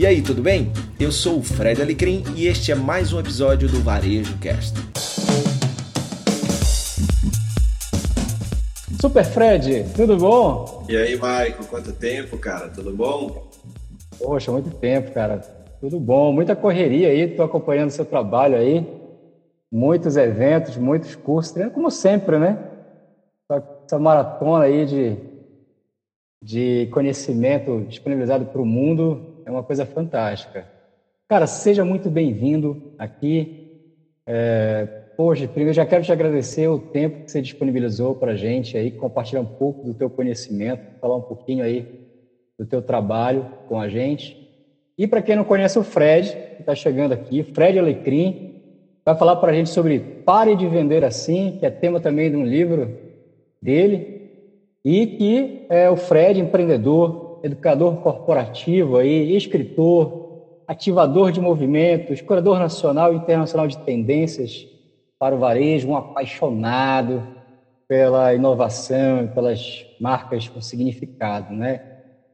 E aí, tudo bem? Eu sou o Fred Alecrim e este é mais um episódio do Varejo Cast. Super Fred, tudo bom? E aí, Maicon, quanto tempo, cara? Tudo bom? Poxa, muito tempo, cara. Tudo bom, muita correria aí, estou acompanhando seu trabalho aí. Muitos eventos, muitos cursos, como sempre, né? Essa maratona aí de, de conhecimento disponibilizado para o mundo é uma coisa fantástica. Cara, seja muito bem-vindo aqui. É, poxa, primeiro já quero te agradecer o tempo que você disponibilizou para a gente aí, compartilhar um pouco do teu conhecimento, falar um pouquinho aí do teu trabalho com a gente. E para quem não conhece o Fred, que está chegando aqui, Fred Alecrim, vai falar para a gente sobre Pare de Vender Assim, que é tema também de um livro dele, e que é o Fred, empreendedor, educador corporativo, aí, escritor, ativador de movimentos, curador nacional e internacional de tendências para o varejo, um apaixonado pela inovação, pelas marcas com significado, né?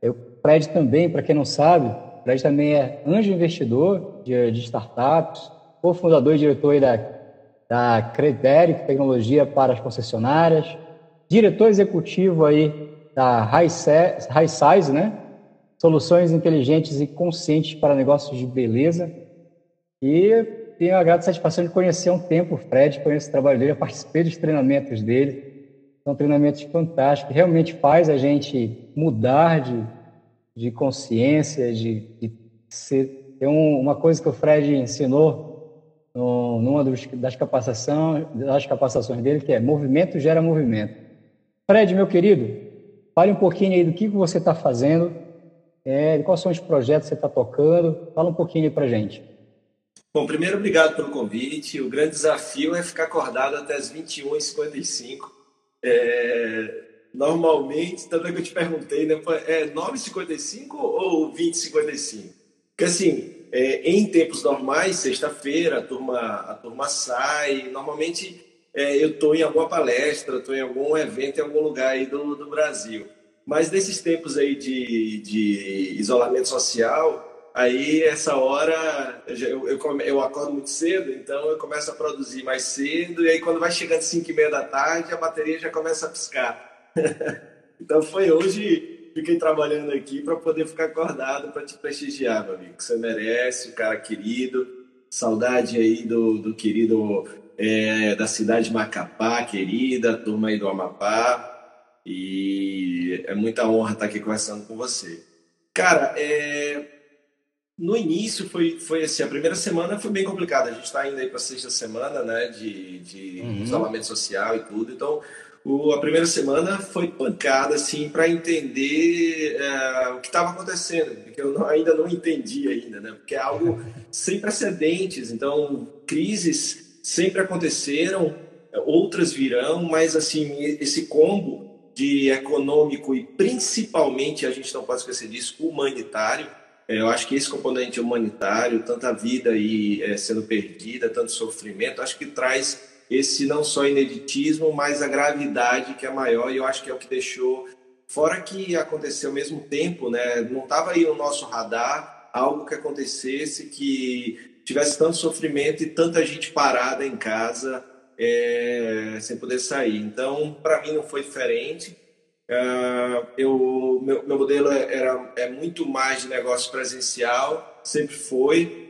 Eu, Fred também, para quem não sabe, Fred também é anjo investidor de, de startups, cofundador e diretor da, da Crederic Tecnologia para as concessionárias, diretor executivo aí da High Size, né? Soluções inteligentes e conscientes para negócios de beleza. E tenho a grata satisfação de conhecer há um tempo o Fred, conheço o trabalho dele, participei dos treinamentos dele. São treinamentos fantásticos, realmente faz a gente mudar de, de consciência, de, de ser. Tem um, uma coisa que o Fred ensinou no, numa dos, das, capacitações, das capacitações dele, que é movimento gera movimento. Fred, meu querido, Fale um pouquinho aí do que você está fazendo, é, quais são os projetos que você está tocando. Fala um pouquinho aí para gente. Bom, primeiro, obrigado pelo convite. O grande desafio é ficar acordado até as 21h55. É, normalmente, também que eu te perguntei, né, é 9h55 ou 20h55? Porque, assim, é, em tempos normais, sexta-feira, a turma, a turma sai. Normalmente, é, eu estou em alguma palestra, estou em algum evento em algum lugar aí do, do Brasil. Mas nesses tempos aí de, de isolamento social, aí essa hora eu, eu, eu, acordo muito cedo, então eu começo a produzir mais cedo, e aí quando vai chegando 5 e meia da tarde, a bateria já começa a piscar. então foi hoje, fiquei trabalhando aqui para poder ficar acordado para te prestigiar, meu amigo, você merece, o cara querido, saudade aí do, do querido é, da cidade de Macapá, querida, turma aí do Amapá. E é muita honra estar aqui conversando com você. Cara, é, no início foi, foi assim, a primeira semana foi bem complicada. A gente está indo aí para a sexta semana, né, de, de uhum. isolamento social e tudo. Então, o, a primeira semana foi pancada, assim, para entender é, o que estava acontecendo, porque eu não, ainda não entendi ainda, né, porque é algo sem precedentes. Então, crises sempre aconteceram, outras virão, mas assim, esse combo de econômico e principalmente, a gente não pode esquecer disso, humanitário, é, eu acho que esse componente humanitário, tanta vida aí é, sendo perdida, tanto sofrimento, acho que traz esse não só ineditismo, mas a gravidade que é maior e eu acho que é o que deixou, fora que aconteceu ao mesmo tempo, né, não estava aí no nosso radar algo que acontecesse que tivesse tanto sofrimento e tanta gente parada em casa é, sem poder sair. Então, para mim não foi diferente. Uh, eu, meu, meu modelo era, é muito mais de negócio presencial, sempre foi.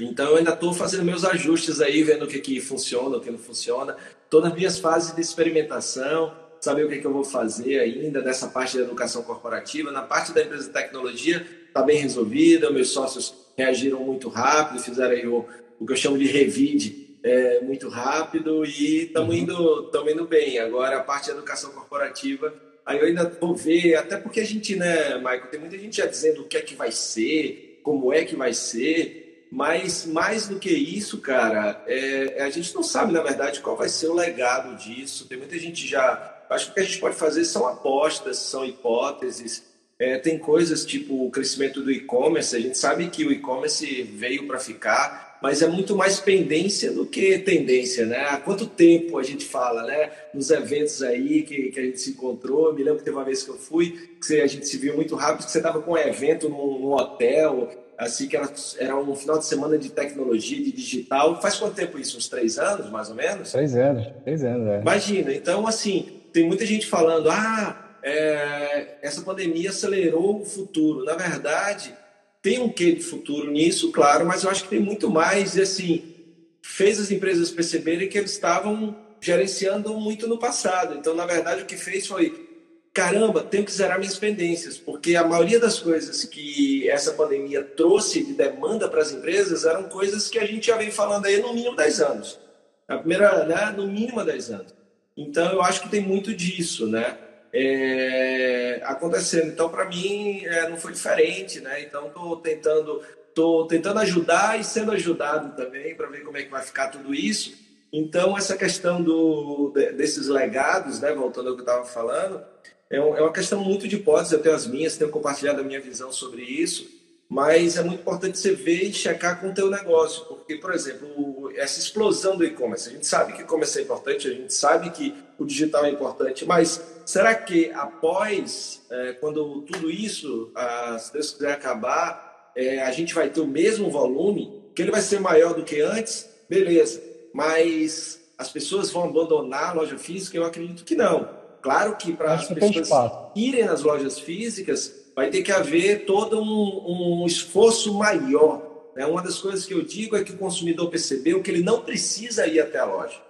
Então, eu ainda estou fazendo meus ajustes aí, vendo o que, que funciona, o que não funciona. Estou nas minhas fases de experimentação, saber o que, que eu vou fazer ainda nessa parte da educação corporativa. Na parte da empresa de tecnologia, está bem resolvida, meus sócios reagiram muito rápido, fizeram aí o, o que eu chamo de revide é, muito rápido e estamos uhum. indo, indo bem. Agora, a parte de educação corporativa, aí eu ainda vou ver, até porque a gente, né, Michael, tem muita gente já dizendo o que é que vai ser, como é que vai ser, mas mais do que isso, cara, é, a gente não sabe, na verdade, qual vai ser o legado disso. Tem muita gente já. Acho que o que a gente pode fazer são apostas, são hipóteses. É, tem coisas tipo o crescimento do e-commerce, a gente sabe que o e-commerce veio para ficar, mas é muito mais pendência do que tendência, né? Há quanto tempo a gente fala, né? Nos eventos aí que, que a gente se encontrou, me lembro que teve uma vez que eu fui, que a gente se viu muito rápido, que você estava com um evento num, num hotel, assim que era, era um final de semana de tecnologia, de digital. Faz quanto tempo isso? Uns três anos, mais ou menos? Três anos, três anos, é. Imagina, então assim, tem muita gente falando, ah, é, essa pandemia acelerou o futuro. Na verdade, tem um quê de futuro nisso, claro, mas eu acho que tem muito mais, e assim, fez as empresas perceberem que eles estavam gerenciando muito no passado. Então, na verdade, o que fez foi caramba, tenho que zerar minhas pendências, porque a maioria das coisas que essa pandemia trouxe de demanda para as empresas eram coisas que a gente já vem falando aí no mínimo 10 anos. A primeira, né, no mínimo 10 anos. Então, eu acho que tem muito disso, né? É, acontecendo. Então, para mim, é, não foi diferente, né? Então, estou tentando, tô tentando ajudar e sendo ajudado também para ver como é que vai ficar tudo isso. Então, essa questão do, desses legados, né, voltando ao que eu estava falando, é, é uma questão muito de hipótese, eu tenho as minhas, tenho compartilhado a minha visão sobre isso, mas é muito importante você ver e checar com o teu negócio, porque, por exemplo, essa explosão do e-commerce, a gente sabe que e-commerce é importante, a gente sabe que o digital é importante, mas será que após, é, quando tudo isso, ah, se Deus quiser acabar, é, a gente vai ter o mesmo volume, que ele vai ser maior do que antes? Beleza, mas as pessoas vão abandonar a loja física? Eu acredito que não. Claro que para as pessoas irem nas lojas físicas, vai ter que haver todo um, um esforço maior. Né? Uma das coisas que eu digo é que o consumidor percebeu que ele não precisa ir até a loja.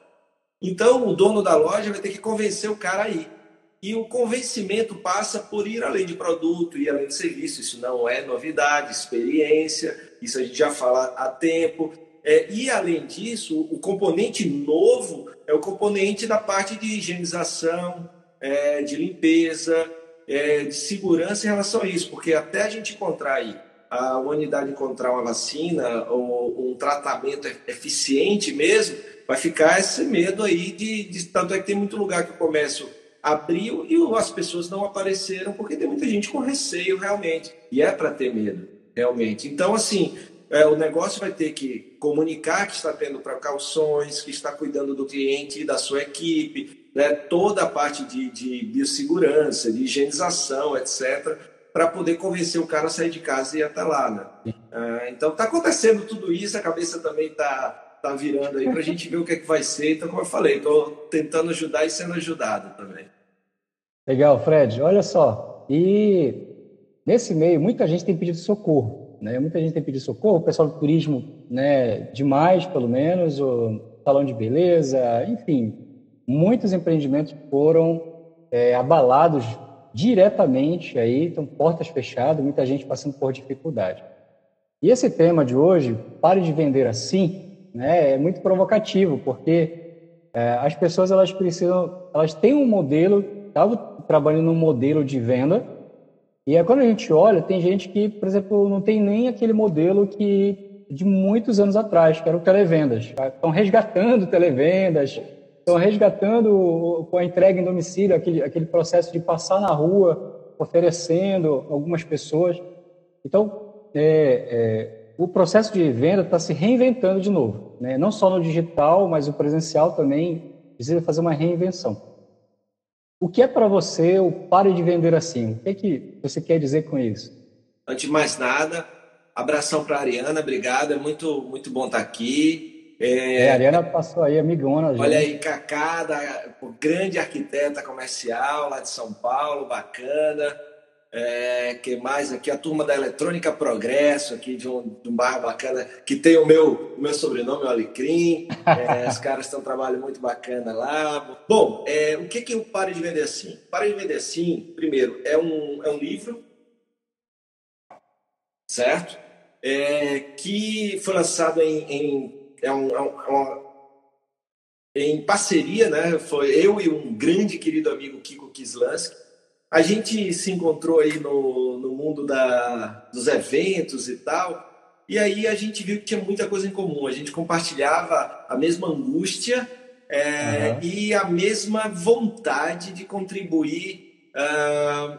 Então, o dono da loja vai ter que convencer o cara a ir. E o convencimento passa por ir além de produto, ir além de serviço. Isso não é novidade, experiência, isso a gente já fala há tempo. É, e além disso, o componente novo é o componente da parte de higienização, é, de limpeza, é, de segurança em relação a isso, porque até a gente encontrar aí, a humanidade encontrar uma vacina ou um tratamento eficiente mesmo, vai ficar esse medo aí de, de tanto é que tem muito lugar que o comércio abriu e as pessoas não apareceram porque tem muita gente com receio realmente e é para ter medo realmente. Então assim, é, o negócio vai ter que comunicar que está tendo precauções, que está cuidando do cliente e da sua equipe, né, toda a parte de, de biossegurança, de higienização, etc., para poder convencer o cara a sair de casa e ir até lá. Né? Ah, então está acontecendo tudo isso, a cabeça também está tá virando aí para a gente ver o que é que vai ser. Então, como eu falei, estou tentando ajudar e sendo ajudado também. Legal, Fred. Olha só, e nesse meio muita gente tem pedido socorro. Né? Muita gente tem pedido socorro, o pessoal do turismo, né, demais pelo menos, o salão de beleza, enfim, muitos empreendimentos foram é, abalados diretamente aí, então portas fechadas, muita gente passando por dificuldade. E esse tema de hoje, pare de vender assim, né, é muito provocativo, porque é, as pessoas elas precisam, elas têm um modelo, estavam trabalhando num modelo de venda, e quando a gente olha, tem gente que, por exemplo, não tem nem aquele modelo que de muitos anos atrás, que era o televendas. Estão resgatando televendas, Estão resgatando com a entrega em domicílio aquele, aquele processo de passar na rua oferecendo algumas pessoas. Então, é, é, o processo de venda está se reinventando de novo. Né? Não só no digital, mas o presencial também precisa fazer uma reinvenção. O que é para você o pare de vender assim? O que é que você quer dizer com isso? Antes de mais nada, abração para a Ariana, obrigado, é muito, muito bom estar aqui. É, é, a Ariana passou aí, amigona. Gente. Olha aí, Cacá, da, grande arquiteta comercial lá de São Paulo, bacana. É, que mais aqui? A turma da Eletrônica Progresso, aqui de um, de um bairro bacana, que tem o meu, o meu sobrenome, o Alecrim. É, os caras têm um trabalho muito bacana lá. Bom, é, o que, que eu pare de vender assim? Pare de vender assim, primeiro, é um, é um livro, certo? É, que foi lançado em, em é, um, é, um, é uma, em parceria, né? Foi eu e um grande querido amigo Kiko Kislansky. A gente se encontrou aí no, no mundo da, dos eventos e tal. E aí a gente viu que tinha muita coisa em comum. A gente compartilhava a mesma angústia é, uhum. e a mesma vontade de contribuir uh,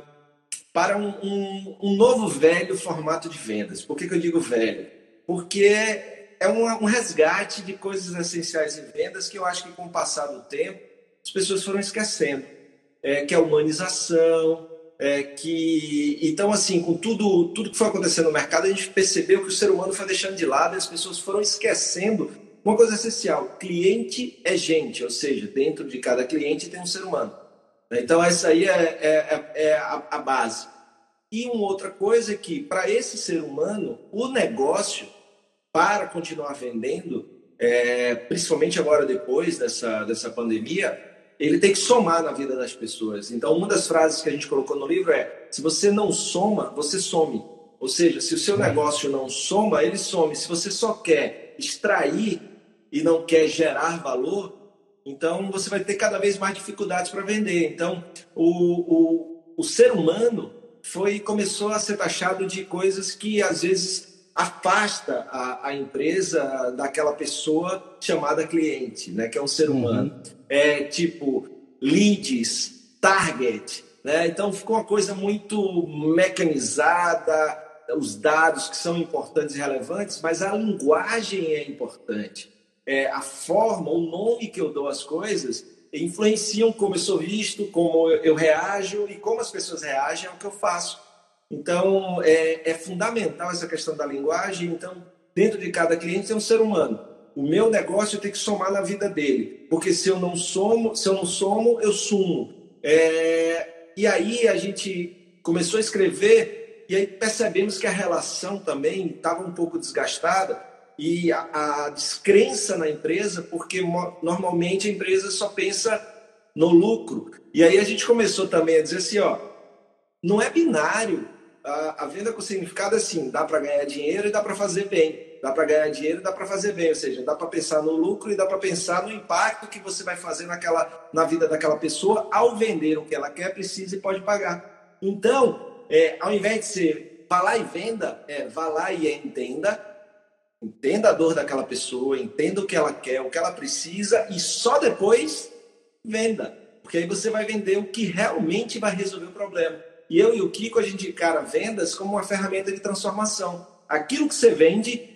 para um, um, um, novo velho formato de vendas. Por que, que eu digo velho? Porque é um, um resgate de coisas essenciais em vendas que eu acho que com o passar do tempo as pessoas foram esquecendo. É, que é a humanização, é, que então assim com tudo tudo que foi acontecendo no mercado a gente percebeu que o ser humano foi deixando de lado e as pessoas foram esquecendo uma coisa essencial. Cliente é gente ou seja dentro de cada cliente tem um ser humano. Então essa aí é, é, é, é a, a base. E uma outra coisa é que para esse ser humano o negócio para continuar vendendo é, principalmente agora depois dessa dessa pandemia ele tem que somar na vida das pessoas. Então, uma das frases que a gente colocou no livro é: se você não soma, você some. Ou seja, se o seu negócio não soma, ele some. Se você só quer extrair e não quer gerar valor, então você vai ter cada vez mais dificuldades para vender. Então, o, o, o ser humano foi começou a ser taxado de coisas que às vezes afasta a, a, empresa daquela pessoa chamada cliente, né, que é um ser humano. Uhum. É tipo leads, target, né? Então ficou uma coisa muito mecanizada, os dados que são importantes e relevantes, mas a linguagem é importante. É, a forma, o nome que eu dou às coisas influenciam como eu sou visto, como eu, eu reajo e como as pessoas reagem ao que eu faço. Então, é, é fundamental essa questão da linguagem. Então, dentro de cada cliente tem um ser humano. O meu negócio tem que somar na vida dele, porque se eu não somo, se eu não somo, eu sumo. É, e aí a gente começou a escrever e aí percebemos que a relação também estava um pouco desgastada e a, a descrença na empresa, porque normalmente a empresa só pensa no lucro. E aí a gente começou também a dizer assim, ó, não é binário a, a venda com significado é assim, dá para ganhar dinheiro e dá para fazer bem. Dá para ganhar dinheiro e dá para fazer bem, ou seja, dá para pensar no lucro e dá para pensar no impacto que você vai fazer naquela, na vida daquela pessoa ao vender o que ela quer, precisa e pode pagar. Então, é, ao invés de ser vá lá e venda, é vá lá e entenda, entenda a dor daquela pessoa, entenda o que ela quer, o que ela precisa e só depois venda. Porque aí você vai vender o que realmente vai resolver o problema. E eu e o Kiko, a gente encara vendas como uma ferramenta de transformação. Aquilo que você vende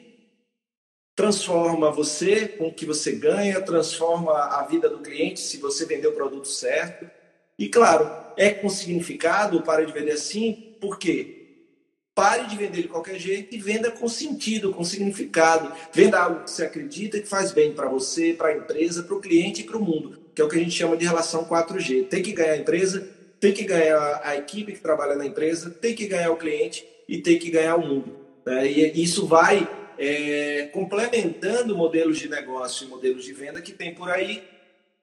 transforma você com o que você ganha, transforma a vida do cliente se você vender o produto certo. E claro, é com significado, pare de vender assim, por quê? Pare de vender de qualquer jeito e venda com sentido, com significado. Venda algo que você acredita que faz bem para você, para a empresa, para o cliente e para o mundo, que é o que a gente chama de relação 4G. Tem que ganhar a empresa, tem que ganhar a equipe que trabalha na empresa, tem que ganhar o cliente e tem que ganhar o mundo. Né? E isso vai é, complementando modelos de negócio e modelos de venda que tem por aí,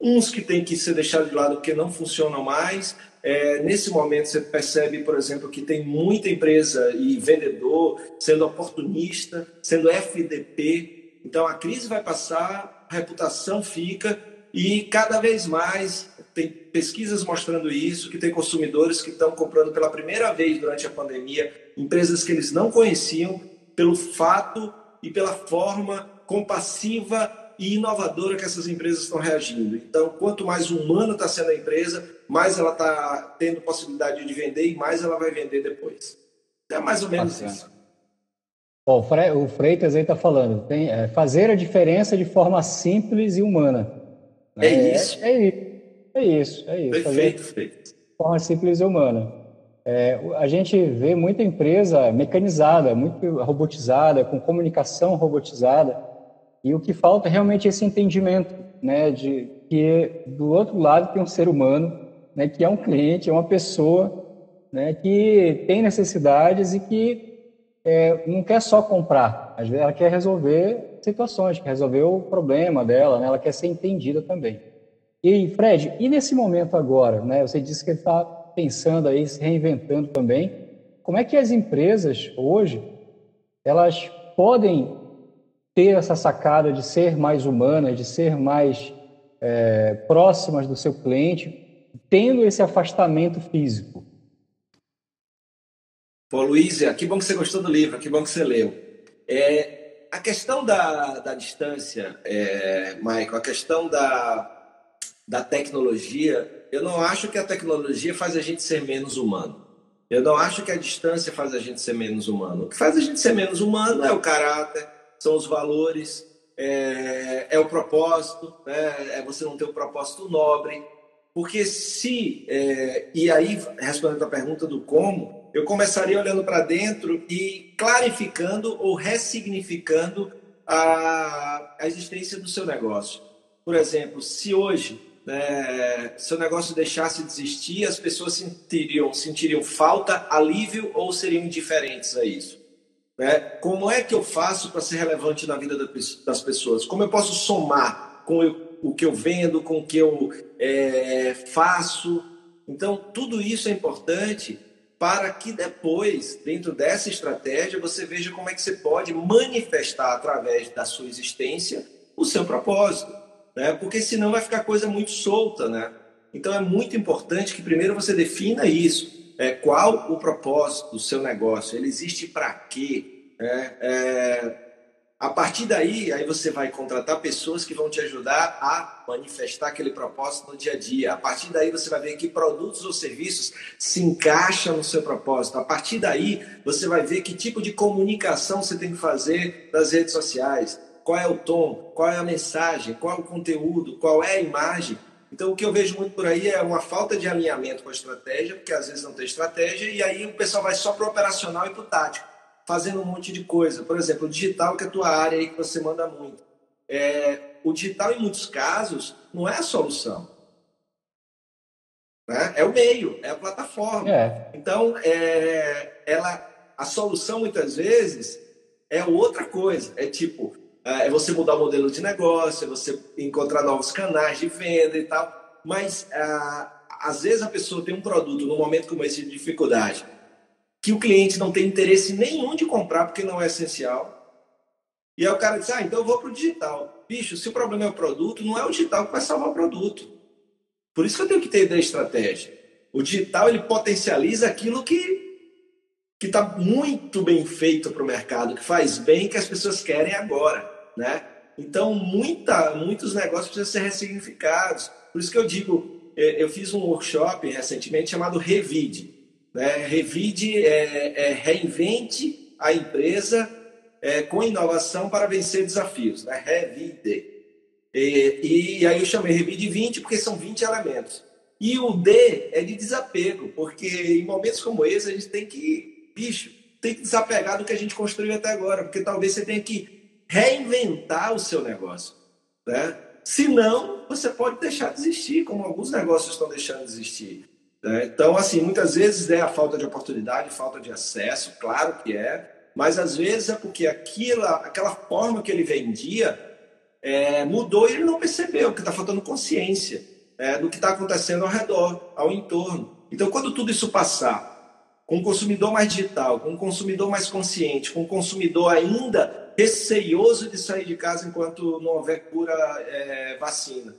uns que tem que ser deixados de lado porque não funcionam mais. É, nesse momento você percebe, por exemplo, que tem muita empresa e vendedor sendo oportunista, sendo FDP. Então a crise vai passar, a reputação fica e cada vez mais tem pesquisas mostrando isso, que tem consumidores que estão comprando pela primeira vez durante a pandemia empresas que eles não conheciam pelo fato e pela forma compassiva e inovadora que essas empresas estão reagindo. Então, quanto mais humano está sendo a empresa, mais ela está tendo possibilidade de vender e mais ela vai vender depois. É mais ou menos Bacana. isso. Bom, o Freitas aí está falando, tem, é, fazer a diferença de forma simples e humana. É, é isso. É, é, isso. É isso, é isso. Perfeito, perfeito. De forma simples e humana. É, a gente vê muita empresa mecanizada, muito robotizada, com comunicação robotizada, e o que falta é realmente esse entendimento, né, de que do outro lado tem um ser humano, né, que é um cliente, é uma pessoa, né, que tem necessidades e que é, não quer só comprar, às vezes ela quer resolver situações, quer resolver o problema dela, né, ela quer ser entendida também. E Fred, e nesse momento agora, né? Você disse que está pensando aí, se reinventando também. Como é que as empresas hoje elas podem ter essa sacada de ser mais humanas, de ser mais é, próximas do seu cliente, tendo esse afastamento físico? Pô, Luiz, que bom que você gostou do livro, que bom que você leu. É, a questão da, da distância, é, Michael, a questão da, da tecnologia, eu não acho que a tecnologia faz a gente ser menos humano. Eu não acho que a distância faz a gente ser menos humano. O que faz a gente ser menos humano é o caráter, são os valores, é, é o propósito, né? é você não ter um propósito nobre. Porque se, é, e aí respondendo a pergunta do como, eu começaria olhando para dentro e clarificando ou ressignificando a, a existência do seu negócio. Por exemplo, se hoje né, seu negócio deixasse de existir, as pessoas sentiriam, sentiriam falta, alívio ou seriam indiferentes a isso? Né? Como é que eu faço para ser relevante na vida das pessoas? Como eu posso somar com o que eu vendo, com o que eu é, faço? Então, tudo isso é importante para que depois, dentro dessa estratégia, você veja como é que você pode manifestar através da sua existência o seu propósito, né? Porque senão vai ficar coisa muito solta, né? Então é muito importante que primeiro você defina isso, é, qual o propósito do seu negócio, ele existe para quê? É, é, a partir daí, aí você vai contratar pessoas que vão te ajudar a manifestar aquele propósito no dia a dia. A partir daí, você vai ver que produtos ou serviços se encaixam no seu propósito. A partir daí, você vai ver que tipo de comunicação você tem que fazer nas redes sociais. Qual é o tom, qual é a mensagem, qual é o conteúdo, qual é a imagem. Então, o que eu vejo muito por aí é uma falta de alinhamento com a estratégia, porque às vezes não tem estratégia, e aí o pessoal vai só para o operacional e para o tático fazendo um monte de coisa. Por exemplo, o digital, que é a tua área aí que você manda muito. É, o digital, em muitos casos, não é a solução. Né? É o meio, é a plataforma. É. Então, é, ela, a solução, muitas vezes, é outra coisa. É tipo, é, é você mudar o modelo de negócio, é você encontrar novos canais de venda e tal. Mas, ah, às vezes, a pessoa tem um produto, num momento como esse de dificuldade, que o cliente não tem interesse nenhum de comprar porque não é essencial. E aí o cara diz: Ah, então eu vou para o digital. Bicho, se o problema é o produto, não é o digital que vai salvar o produto. Por isso que eu tenho que ter estratégia. O digital ele potencializa aquilo que que está muito bem feito para o mercado, que faz bem, que as pessoas querem agora, né? Então, muita, muitos negócios precisam ser ressignificados. Por isso que eu digo, é, eu fiz um workshop recentemente chamado Revide. Né? Revide, é, é, reinvente a empresa é, com inovação para vencer desafios. Né? Revide. E, e aí eu chamei Revide 20 porque são 20 elementos. E o D é de desapego, porque em momentos como esse a gente tem que, bicho, tem que desapegar do que a gente construiu até agora, porque talvez você tenha que reinventar o seu negócio. Né? Senão, você pode deixar de existir, como alguns negócios estão deixando de existir. Né? Então, assim, muitas vezes é a falta de oportunidade, falta de acesso, claro que é, mas às vezes é porque aquilo, aquela forma que ele vendia é, mudou e ele não percebeu, que está faltando consciência é, do que está acontecendo ao redor, ao entorno. Então, quando tudo isso passar, com um consumidor mais digital, com um consumidor mais consciente, com um consumidor ainda receioso de sair de casa enquanto não houver cura é, vacina,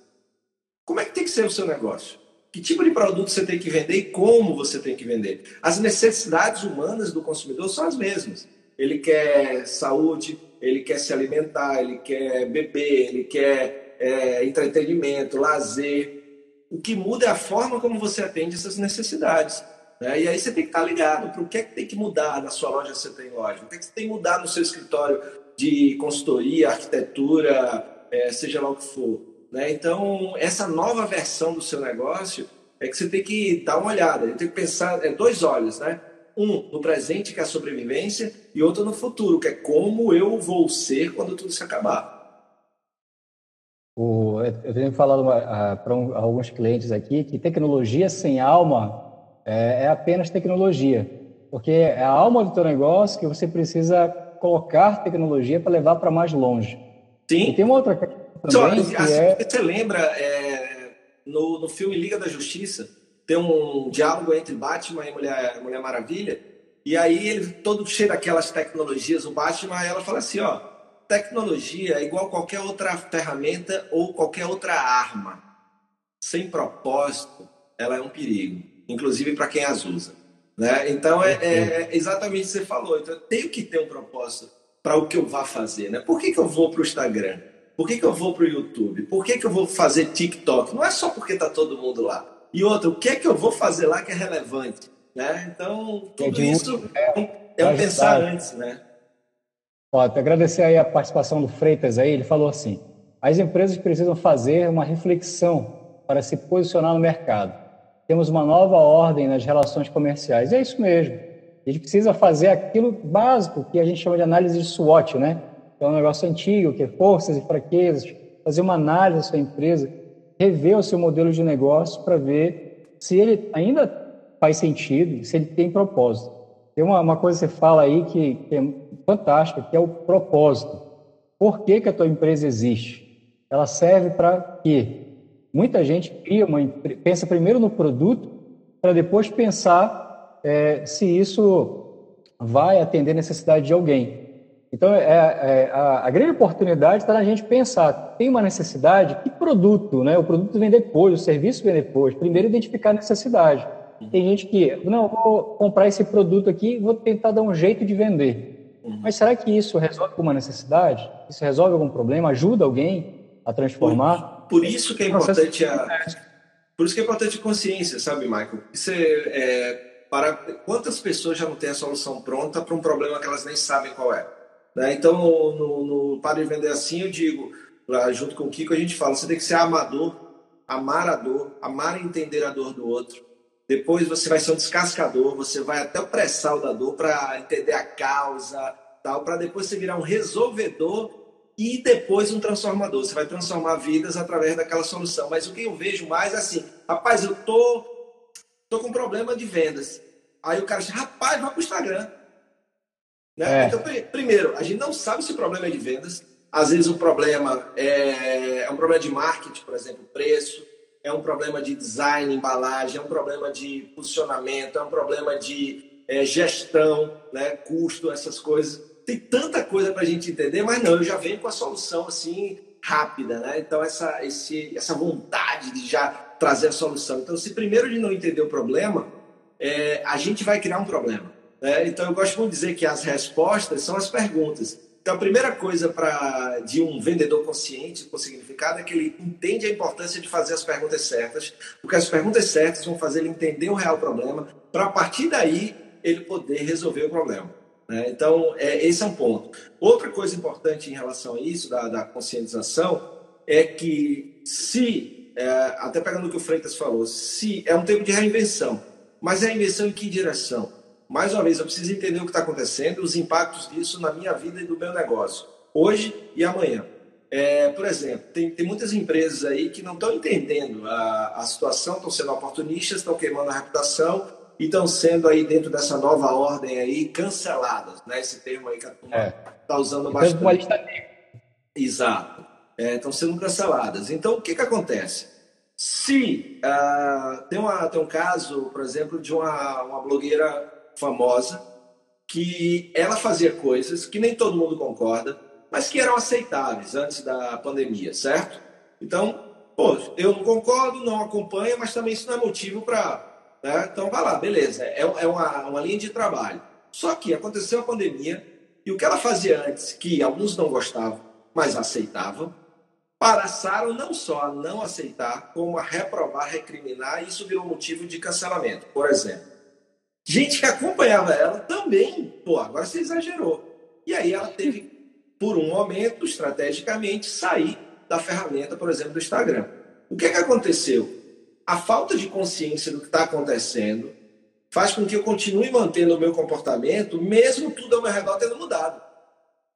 como é que tem que ser o seu negócio? que tipo de produto você tem que vender e como você tem que vender. As necessidades humanas do consumidor são as mesmas. Ele quer saúde, ele quer se alimentar, ele quer beber, ele quer é, entretenimento, lazer. O que muda é a forma como você atende essas necessidades. Né? E aí você tem que estar ligado para o que é que tem que mudar na sua loja se você tem loja, o que é que você tem que mudar no seu escritório de consultoria, arquitetura, é, seja lá o que for. Né? Então, essa nova versão do seu negócio é que você tem que dar uma olhada, tem que pensar, é dois olhos, né? Um no presente, que é a sobrevivência, e outro no futuro, que é como eu vou ser quando tudo se acabar. O, eu tenho falado para um, alguns clientes aqui que tecnologia sem alma é, é, apenas tecnologia, porque é a alma do teu negócio que você precisa colocar tecnologia para levar para mais longe. Sim. E tem uma outra também, Só, assim, é... Você lembra é, no, no filme Liga da Justiça, tem um diálogo entre Batman e Mulher, Mulher Maravilha, e aí ele todo cheio daquelas tecnologias, o Batman, ela fala assim, ó, tecnologia é igual qualquer outra ferramenta ou qualquer outra arma. Sem propósito, ela é um perigo, inclusive para quem as usa. Né? Então é, é, é exatamente o que você falou. Então eu tenho que ter um propósito para o que eu vá fazer. Né? Por que, que eu vou para o Instagram? Por que, que eu vou para o YouTube? Por que, que eu vou fazer TikTok? Não é só porque está todo mundo lá. E outra, o que é que eu vou fazer lá que é relevante? Né? Então, tudo é isso é, é um pensar antes, né? Pode agradecer aí a participação do Freitas aí, ele falou assim, as empresas precisam fazer uma reflexão para se posicionar no mercado. Temos uma nova ordem nas relações comerciais. E é isso mesmo. A gente precisa fazer aquilo básico que a gente chama de análise de SWOT, né? Que é um negócio antigo, que é forças e fraquezas, fazer uma análise da sua empresa, rever o seu modelo de negócio para ver se ele ainda faz sentido, se ele tem propósito. Tem uma, uma coisa que você fala aí que, que é fantástica, que é o propósito. Por que, que a tua empresa existe? Ela serve para quê? Muita gente cria uma, pensa primeiro no produto para depois pensar é, se isso vai atender a necessidade de alguém. Então, é, é, a, a, grande oportunidade está na gente pensar, tem uma necessidade, que produto, né? O produto vem depois, o serviço vem depois. Primeiro, identificar a necessidade. Tem gente que, não, vou comprar esse produto aqui vou tentar dar um jeito de vender. Uhum. Mas será que isso resolve alguma necessidade? Isso resolve algum problema? Ajuda alguém a transformar? Por isso que é importante a, por isso que é importante a consciência, sabe, Michael? Isso é, é, para quantas pessoas já não têm a solução pronta para um problema que elas nem sabem qual é? Né? Então, no, no, no Para de Vender Assim, eu digo, junto com o Kiko, a gente fala, você tem que ser amador, amar a dor, amar entender a dor do outro depois você vai ser um descascador, você vai até o pré-sal da dor para entender a causa, tal, para depois você virar um resolvedor e depois um transformador. Você vai transformar vidas através daquela solução. Mas o que eu vejo mais é assim, rapaz, eu tô, tô com problema de vendas. Aí o cara diz, rapaz, vai para o Instagram. Né? É. Então, primeiro, a gente não sabe se o problema é de vendas. Às vezes o problema é, é um problema de marketing, por exemplo, preço é um problema de design, embalagem, é um problema de posicionamento, é um problema de é, gestão, né, custo, essas coisas. Tem tanta coisa para a gente entender, mas não, eu já venho com a solução assim rápida, né? Então essa esse, essa vontade de já trazer a solução. Então, se primeiro de não entender o problema, é, a gente vai criar um problema. Né? Então eu gosto de dizer que as respostas são as perguntas. Então, a primeira coisa para de um vendedor consciente com significado é que ele entende a importância de fazer as perguntas certas, porque as perguntas certas vão fazer ele entender o real problema, para a partir daí ele poder resolver o problema. Né? Então, é, esse é um ponto. Outra coisa importante em relação a isso, da, da conscientização, é que se, é, até pegando o que o Freitas falou, se é um tempo de reinvenção, mas reinvenção em que direção? mais uma vez, eu preciso entender o que está acontecendo, os impactos disso na minha vida e do meu negócio, hoje e amanhã. É, por exemplo, tem, tem muitas empresas aí que não estão entendendo a, a situação, estão sendo oportunistas, estão queimando a reputação e estão sendo aí dentro dessa nova ordem aí canceladas, né? Esse termo aí que a turma está é. usando então, bastante. Uma lista Exato. É, estão sendo canceladas. Então, o que, que acontece? Se uh, tem, uma, tem um caso, por exemplo, de uma, uma blogueira famosa que ela fazia coisas que nem todo mundo concorda, mas que eram aceitáveis antes da pandemia, certo? Então, pô, eu não concordo, não acompanho, mas também isso não é motivo para. Né? Então, vai lá, beleza, é, é uma, uma linha de trabalho. Só que aconteceu a pandemia e o que ela fazia antes, que alguns não gostavam, mas aceitavam, passaram não só a não aceitar, como a reprovar, recriminar, e isso virou motivo de cancelamento. Por exemplo, Gente que acompanhava ela também, pô, agora você exagerou. E aí ela teve, por um momento, estrategicamente, sair da ferramenta, por exemplo, do Instagram. O que, é que aconteceu? A falta de consciência do que está acontecendo faz com que eu continue mantendo o meu comportamento, mesmo tudo ao meu redor tendo mudado.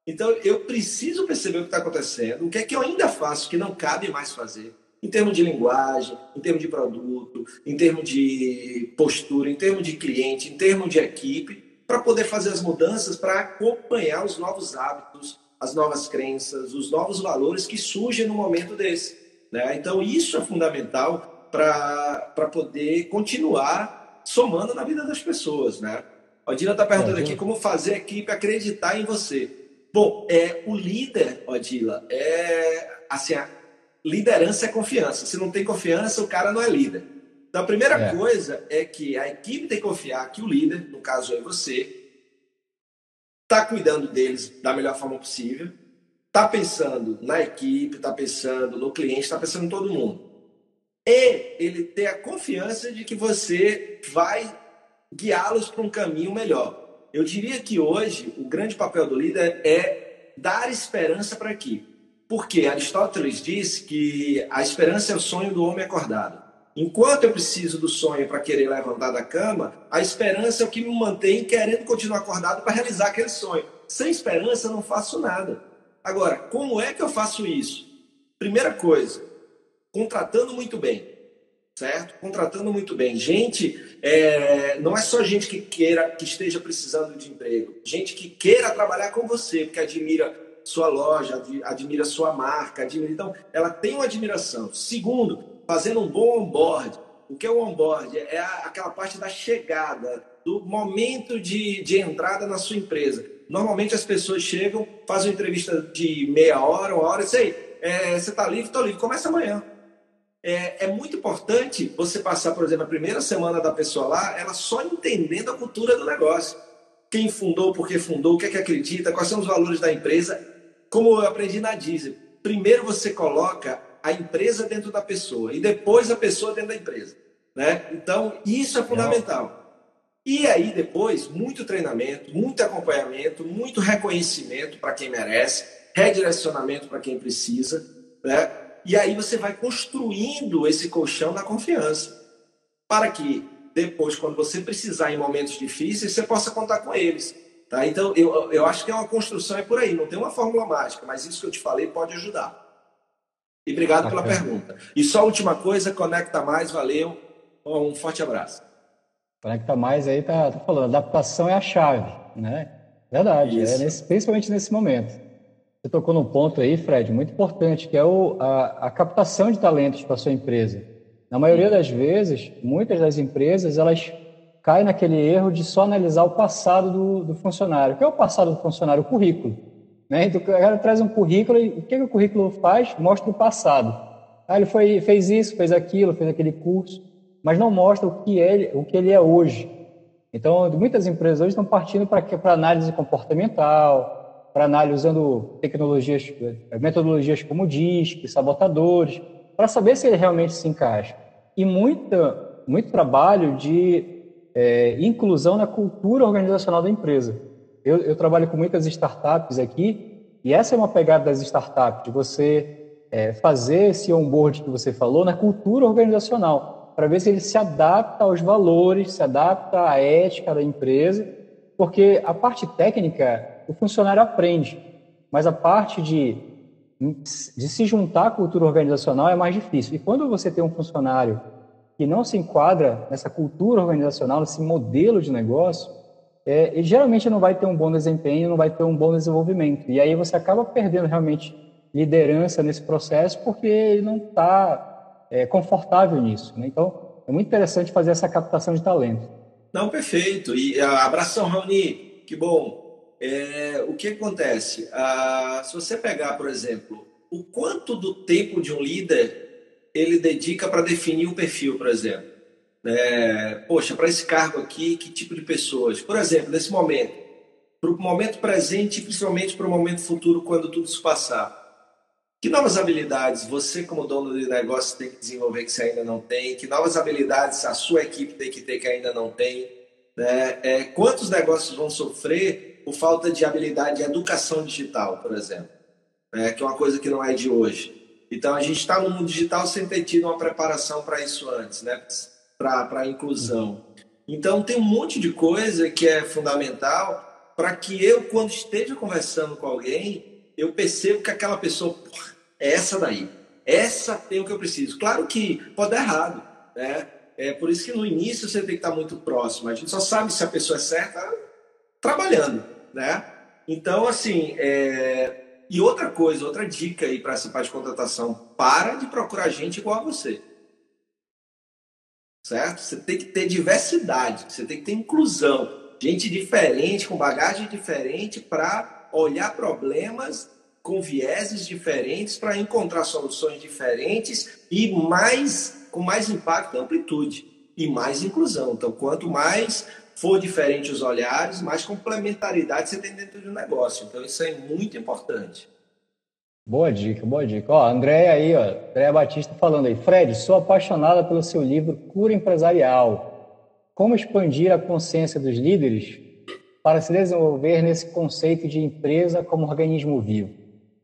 Então, eu preciso perceber o que está acontecendo, o que é que eu ainda faço que não cabe mais fazer em termos de linguagem, em termos de produto, em termos de postura, em termos de cliente, em termos de equipe, para poder fazer as mudanças, para acompanhar os novos hábitos, as novas crenças, os novos valores que surgem no momento desse. Né? Então, isso é fundamental para poder continuar somando na vida das pessoas. Né? A Dina está perguntando aqui como fazer a equipe acreditar em você. Bom, é, o líder, Odila, é assim, liderança é confiança. Se não tem confiança, o cara não é líder. Então, a primeira é. coisa é que a equipe tem que confiar que o líder, no caso é você, está cuidando deles da melhor forma possível, está pensando na equipe, está pensando no cliente, está pensando em todo mundo. E ele ter a confiança de que você vai guiá-los para um caminho melhor. Eu diria que hoje o grande papel do líder é dar esperança para a equipe. Porque Aristóteles disse que a esperança é o sonho do homem acordado. Enquanto eu preciso do sonho para querer levantar da cama, a esperança é o que me mantém querendo continuar acordado para realizar aquele sonho. Sem esperança, eu não faço nada. Agora, como é que eu faço isso? Primeira coisa, contratando muito bem certo? Contratando muito bem. Gente, é, não é só gente que queira, que esteja precisando de emprego, gente que queira trabalhar com você, porque admira sua loja, admira sua marca, admira. Então, ela tem uma admiração. Segundo, fazendo um bom onboard. O que é o onboard? É aquela parte da chegada, do momento de, de entrada na sua empresa. Normalmente as pessoas chegam, fazem uma entrevista de meia hora, uma hora, sei, é, você está livre? Estou livre. Começa amanhã é, é, muito importante você passar, por exemplo, a primeira semana da pessoa lá, ela só entendendo a cultura do negócio. Quem fundou, por que fundou, o que é que acredita, quais são os valores da empresa. Como eu aprendi na Disney, primeiro você coloca a empresa dentro da pessoa e depois a pessoa dentro da empresa. Né? Então, isso é fundamental. E aí, depois, muito treinamento, muito acompanhamento, muito reconhecimento para quem merece, redirecionamento para quem precisa, né? E aí você vai construindo esse colchão da confiança. Para que depois, quando você precisar em momentos difíceis, você possa contar com eles. Tá? Então, eu, eu acho que é uma construção é por aí. Não tem uma fórmula mágica, mas isso que eu te falei pode ajudar. E obrigado pela pergunta. E só a última coisa, conecta mais, valeu. Um forte abraço. Conecta mais aí, tá, tá falando, adaptação é a chave, né? Verdade, é nesse, principalmente nesse momento. Você tocou num ponto aí, Fred, muito importante, que é o, a, a captação de talentos para a sua empresa. Na maioria das vezes, muitas das empresas, elas caem naquele erro de só analisar o passado do, do funcionário. O que é o passado do funcionário? O currículo. Né? Então, o cara traz um currículo e o que, que o currículo faz? Mostra o passado. Ah, ele foi, fez isso, fez aquilo, fez aquele curso, mas não mostra o que ele, o que ele é hoje. Então, muitas empresas hoje estão partindo para análise comportamental, para análise usando tecnologias, eh, metodologias como DISC, sabotadores, para saber se ele realmente se encaixa. E muita, muito trabalho de é, inclusão na cultura organizacional da empresa. Eu, eu, trabalho com muitas startups aqui, e essa é uma pegada das startups, de você é, fazer esse onboard que você falou na cultura organizacional, para ver se ele se adapta aos valores, se adapta à ética da empresa, porque a parte técnica o funcionário aprende, mas a parte de, de se juntar à cultura organizacional é mais difícil. E quando você tem um funcionário que não se enquadra nessa cultura organizacional, nesse modelo de negócio, é, ele geralmente não vai ter um bom desempenho, não vai ter um bom desenvolvimento. E aí você acaba perdendo realmente liderança nesse processo porque ele não está é, confortável nisso. Né? Então, é muito interessante fazer essa captação de talento. Não, perfeito. E abração, Raoni. Que bom é, o que acontece? Ah, se você pegar, por exemplo, o quanto do tempo de um líder ele dedica para definir o perfil, por exemplo. É, poxa, para esse cargo aqui, que tipo de pessoas? Por exemplo, nesse momento, para o momento presente e principalmente para o momento futuro, quando tudo isso passar. Que novas habilidades você, como dono de negócio, tem que desenvolver que você ainda não tem? Que novas habilidades a sua equipe tem que ter que ainda não tem? Né? É, quantos negócios vão sofrer por falta de habilidade de educação digital, por exemplo, né? que é uma coisa que não é de hoje. Então, a gente está no mundo digital sem ter tido uma preparação para isso antes, né? para a inclusão. Então, tem um monte de coisa que é fundamental para que eu, quando esteja conversando com alguém, eu percebo que aquela pessoa, é essa daí, essa tem o que eu preciso. Claro que pode dar errado, né? É por isso que no início você tem que estar muito próximo. A gente só sabe se a pessoa é certa trabalhando né? Então, assim, é... e outra coisa, outra dica aí para essa parte de contratação, para de procurar gente igual a você. Certo? Você tem que ter diversidade, você tem que ter inclusão, gente diferente, com bagagem diferente para olhar problemas com vieses diferentes para encontrar soluções diferentes e mais com mais impacto e amplitude e mais inclusão. Então, quanto mais for diferente os olhares, mais complementaridade você tem dentro do negócio. Então, isso é muito importante. Boa dica, boa dica. Ó, André aí, ó, André Batista falando aí. Fred, sou apaixonada pelo seu livro Cura Empresarial. Como expandir a consciência dos líderes para se desenvolver nesse conceito de empresa como organismo vivo?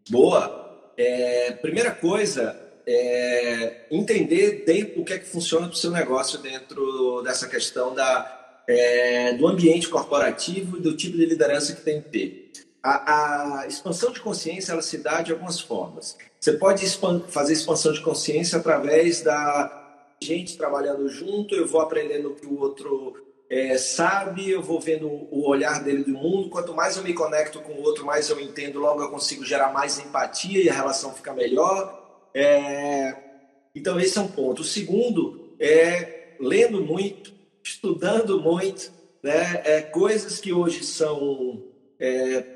Boa! é, primeira coisa é entender dentro, o que é que funciona para o seu negócio dentro dessa questão da, é, do ambiente corporativo e do tipo de liderança que tem que ter. A, a expansão de consciência ela se dá de algumas formas. Você pode fazer expansão de consciência através da gente trabalhando junto, eu vou aprendendo o que o outro é, sabe, eu vou vendo o olhar dele do mundo. Quanto mais eu me conecto com o outro, mais eu entendo, logo eu consigo gerar mais empatia e a relação fica melhor. É... Então, esse é um ponto. O segundo é lendo muito, estudando muito, né? é, coisas que hoje são. É,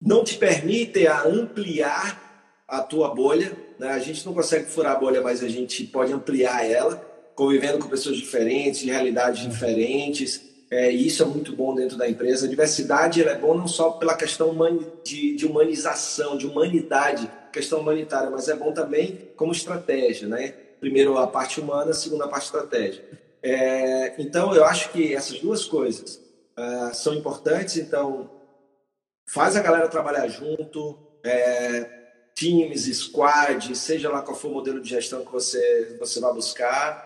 não te permitem ampliar a tua bolha. Né? A gente não consegue furar a bolha, mas a gente pode ampliar ela convivendo com pessoas diferentes, de realidades diferentes. É, e isso é muito bom dentro da empresa. A diversidade é bom não só pela questão de, de, humanização, de humanidade, questão humanitária, mas é bom também como estratégia, né? Primeiro a parte humana, segundo a parte estratégia. É, então eu acho que essas duas coisas uh, são importantes. Então faz a galera trabalhar junto, é, times, squad, seja lá qual for o modelo de gestão que você você vai buscar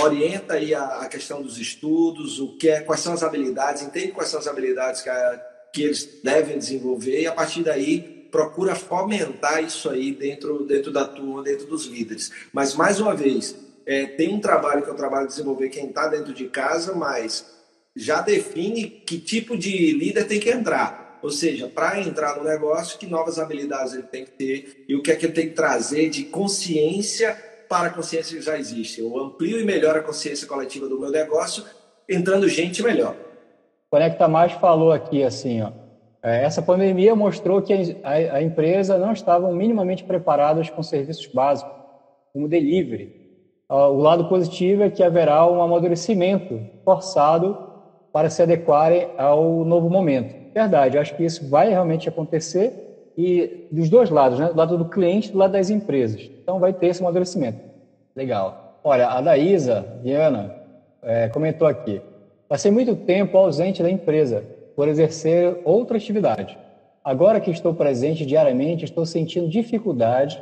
orienta aí a, a, questão dos estudos, o que é, quais são as habilidades, entende quais são as habilidades que, a, que eles devem desenvolver e a partir daí procura fomentar isso aí dentro, dentro da turma, dentro dos líderes. Mas mais uma vez, é, tem um trabalho que é o trabalho de desenvolver quem está dentro de casa, mas já define que tipo de líder tem que entrar. Ou seja, para entrar no negócio, que novas habilidades ele tem que ter e o que é que ele tem que trazer de consciência para a consciência que já existe. Eu amplio e melhoro a consciência coletiva do meu negócio, entrando gente melhor. Conecta Mais falou aqui assim, ó, é, essa pandemia mostrou que a, a, empresa não estava minimamente preparadas com serviços básicos, como delivery. O lado positivo é que haverá um amadurecimento forçado para se adequarem ao novo momento. Verdade, acho que isso vai realmente acontecer e dos dois lados, né? do lado do cliente e do lado das empresas. Então vai ter esse amadurecimento. Legal. Olha, a Daísa Viana é, comentou aqui: passei muito tempo ausente da empresa por exercer outra atividade. Agora que estou presente diariamente, estou sentindo dificuldade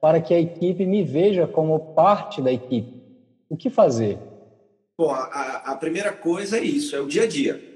para que a equipe me veja como parte da equipe. O que fazer? Bom, a, a primeira coisa é isso, é o dia a dia.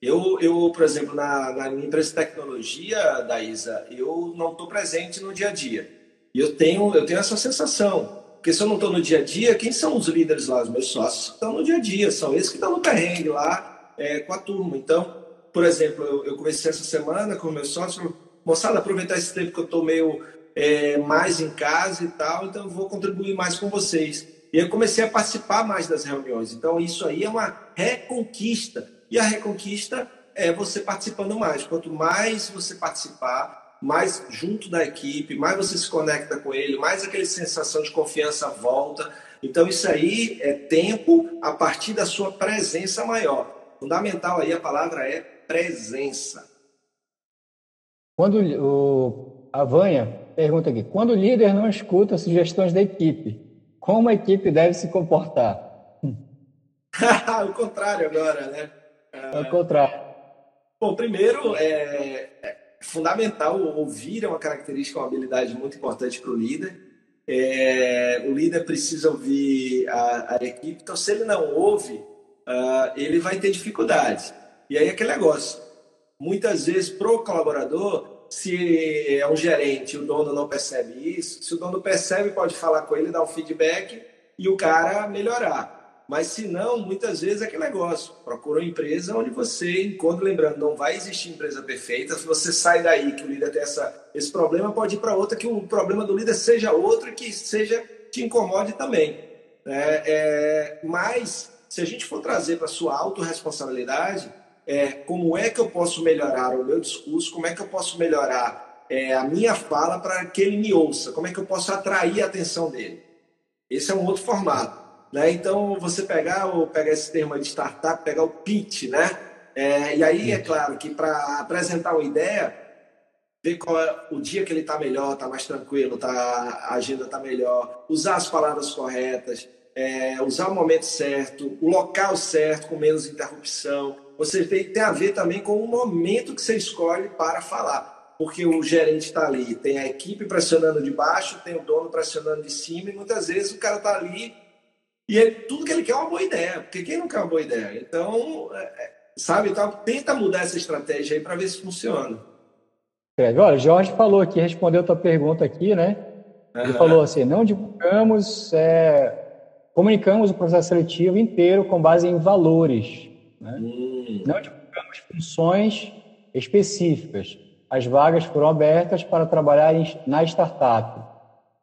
Eu, eu por exemplo, na, na minha empresa de tecnologia, da Isa, eu não estou presente no dia a dia. E eu tenho, eu tenho essa sensação. Porque se eu não estou no dia a dia, quem são os líderes lá? Os meus sócios que estão no dia a dia, são eles que estão no perrengue lá é, com a turma. Então, por exemplo, eu, eu comecei essa semana com meus sócios, moçada, aproveitar esse tempo que eu estou meio é, mais em casa e tal, então eu vou contribuir mais com vocês. E eu comecei a participar mais das reuniões. Então, isso aí é uma reconquista e a reconquista é você participando mais. Quanto mais você participar, mais junto da equipe, mais você se conecta com ele, mais aquela sensação de confiança volta. Então, isso aí é tempo a partir da sua presença maior. Fundamental aí a palavra é presença. Quando o a Vanha pergunta aqui, quando o líder não escuta sugestões da equipe, como a equipe deve se comportar? o contrário agora, né? Ao contrário. Bom, primeiro, é, é, fundamental ouvir é uma característica, uma habilidade muito importante para o líder. É, o líder precisa ouvir a, a, equipe, então se ele não ouve, uh, ele vai ter dificuldade. E aí aquele negócio. Muitas vezes, para o colaborador, se é um gerente o dono não percebe isso, se o dono percebe, pode falar com ele, dar um feedback e o cara melhorar. Mas se não, muitas vezes é aquele negócio. Procura uma empresa onde você encontra, lembrando, não vai existir empresa perfeita. Se você sai daí que o líder tem essa, esse problema, pode ir para outra que o problema do líder seja outro e que seja te incomode também. É, é, mas se a gente for trazer para sua autorresponsabilidade, é, como é que eu posso melhorar o meu discurso, como é que eu posso melhorar é, a minha fala para que ele me ouça, como é que eu posso atrair a atenção dele. Esse é um outro formato. Né? Então, você pegar, ou pegar esse termo de startup, pegar o pitch, né? É, e aí, é claro que para apresentar uma ideia, ver qual é o dia que ele está melhor, está mais tranquilo, tá, a agenda está melhor, usar as palavras corretas, é, usar o momento certo, o local certo, com menos interrupção. Seja, tem, tem a ver também com o momento que você escolhe para falar. porque o gerente está ali, tem a equipe pressionando de baixo, tem o dono pressionando de cima, e muitas vezes o cara está ali e ele, tudo que ele quer é uma boa ideia, porque quem não quer uma boa ideia? Então, é, é sabe, então, tenta mudar essa estratégia aí para ver se funciona. Olha, o Jorge falou aqui, respondeu a tua pergunta aqui, né? Ele uhum. falou assim, não divulgamos, é, comunicamos o processo seletivo inteiro com base em valores. Né? Hum. Não divulgamos funções específicas as vagas foram abertas para trabalhar na startup,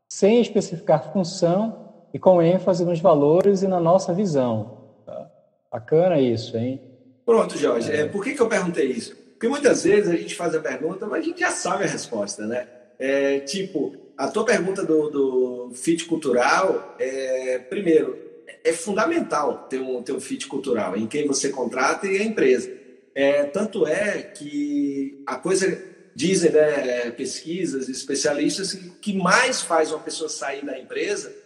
sem especificar função e com ênfase nos valores e na nossa visão. Tá? Bacana isso, hein? Pronto, Jorge. É. por que, que eu perguntei isso? Porque muitas vezes a gente faz a pergunta, mas a gente já sabe a resposta, né? É, tipo, a tua pergunta do, do fit cultural, é, primeiro, é fundamental ter um, ter um fit cultural em quem você contrata e a empresa. É, tanto é que a coisa dizem né, pesquisas, especialistas, que mais faz uma pessoa sair da empresa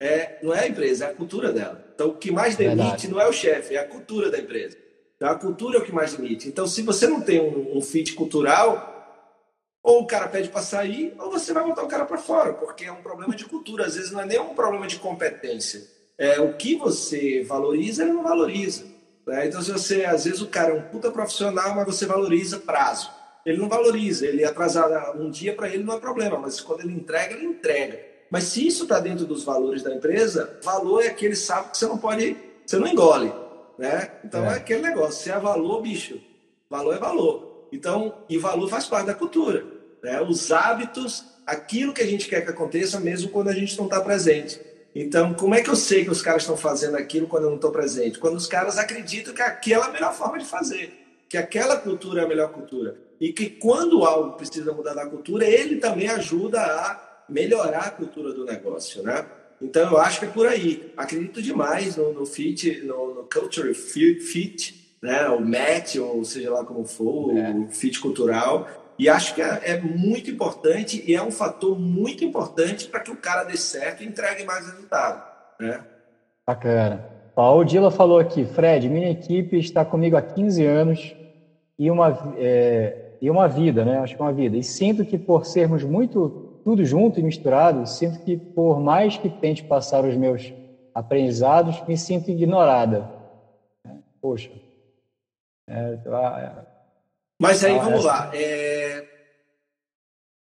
é, não é a empresa, é a cultura dela. Então, o que mais demite Verdade. não é o chefe, é a cultura da empresa. Então, a cultura é o que mais demite. Então, se você não tem um, um fit cultural, ou o cara pede para sair, ou você vai botar o cara para fora, porque é um problema de cultura. Às vezes não é nem um problema de competência. É o que você valoriza, ele não valoriza. Né? Então, se você, às vezes, o cara é um puta profissional, mas você valoriza prazo ele não valoriza. Ele atrasar um dia para ele não é problema, mas quando ele entrega, ele entrega. Mas se isso está dentro dos valores da empresa, valor é aquele sapo que você não pode, você não engole, né? Então é, é aquele negócio. Se é valor, bicho, valor é valor. Então, e valor faz parte da cultura, né? Os hábitos, aquilo que a gente quer que aconteça, mesmo quando a gente não está presente. Então, como é que eu sei que os caras estão fazendo aquilo quando eu não estou presente? Quando os caras acreditam que aquela é a melhor forma de fazer, que aquela cultura é a melhor cultura e que quando algo precisa mudar na cultura, ele também ajuda a melhorar a cultura do negócio, né? Então eu acho que é por aí. Acredito demais no, no fit, no, no culture fit, né? O match, ou seja lá como for, é. o fit cultural. E acho que é, é, muito importante e é um fator muito importante para que o cara dê certo e entregue mais resultado, né? Bacana. Ó, o Dila falou aqui, Fred, minha equipe está comigo há 15 anos e uma, é, e uma vida, né? Acho que é uma vida. E sinto que por sermos muito tudo junto e misturado, sinto que por mais que tente passar os meus aprendizados, me sinto ignorada. Poxa. É, Mas aí vamos essa... lá. É...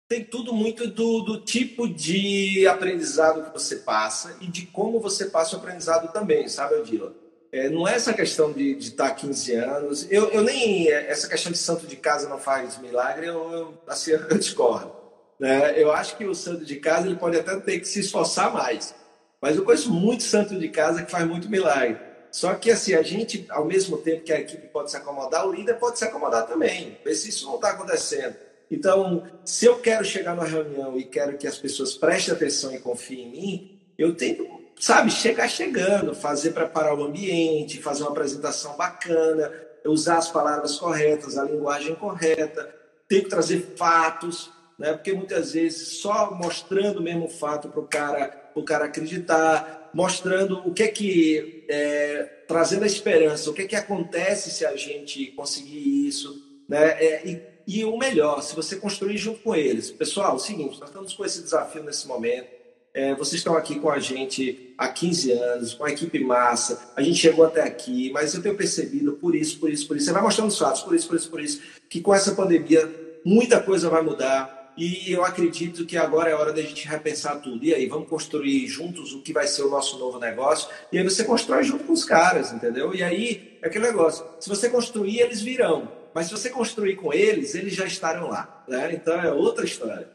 Tem tudo muito do, do tipo de aprendizado que você passa e de como você passa o aprendizado também, sabe, Odila? É, não é essa questão de estar 15 anos. Eu, eu nem. Essa questão de santo de casa não faz milagre, eu, eu, assim, eu discordo. Né? Eu acho que o santo de casa ele pode até ter que se esforçar mais. Mas eu conheço muito santo de casa que faz muito milagre. Só que assim, a gente, ao mesmo tempo que a equipe pode se acomodar, o líder pode se acomodar também. Ver se isso não está acontecendo. Então, se eu quero chegar numa reunião e quero que as pessoas prestem atenção e confiem em mim, eu tenho sabe, chegar chegando, fazer preparar o ambiente, fazer uma apresentação bacana, usar as palavras corretas, a linguagem correta, ter que trazer fatos, né? Porque muitas vezes só mostrando mesmo o fato para o cara, o cara acreditar, mostrando o que é que é, trazendo a esperança, o que é que acontece se a gente conseguir isso, né? É, e, e o melhor, se você construir junto com eles, pessoal, é o seguinte, nós estamos com esse desafio nesse momento é, vocês estão aqui com a gente há 15 anos, com a equipe massa, a gente chegou até aqui, mas eu tenho percebido por isso, por isso, por isso. Você vai mostrando os fatos, por isso, por isso, por isso, que com essa pandemia muita coisa vai mudar e eu acredito que agora é hora da gente repensar tudo. E aí, vamos construir juntos o que vai ser o nosso novo negócio. E aí você constrói junto com os caras, entendeu? E aí é aquele negócio: se você construir, eles virão. Mas se você construir com eles, eles já estarão lá. Né? Então é outra história.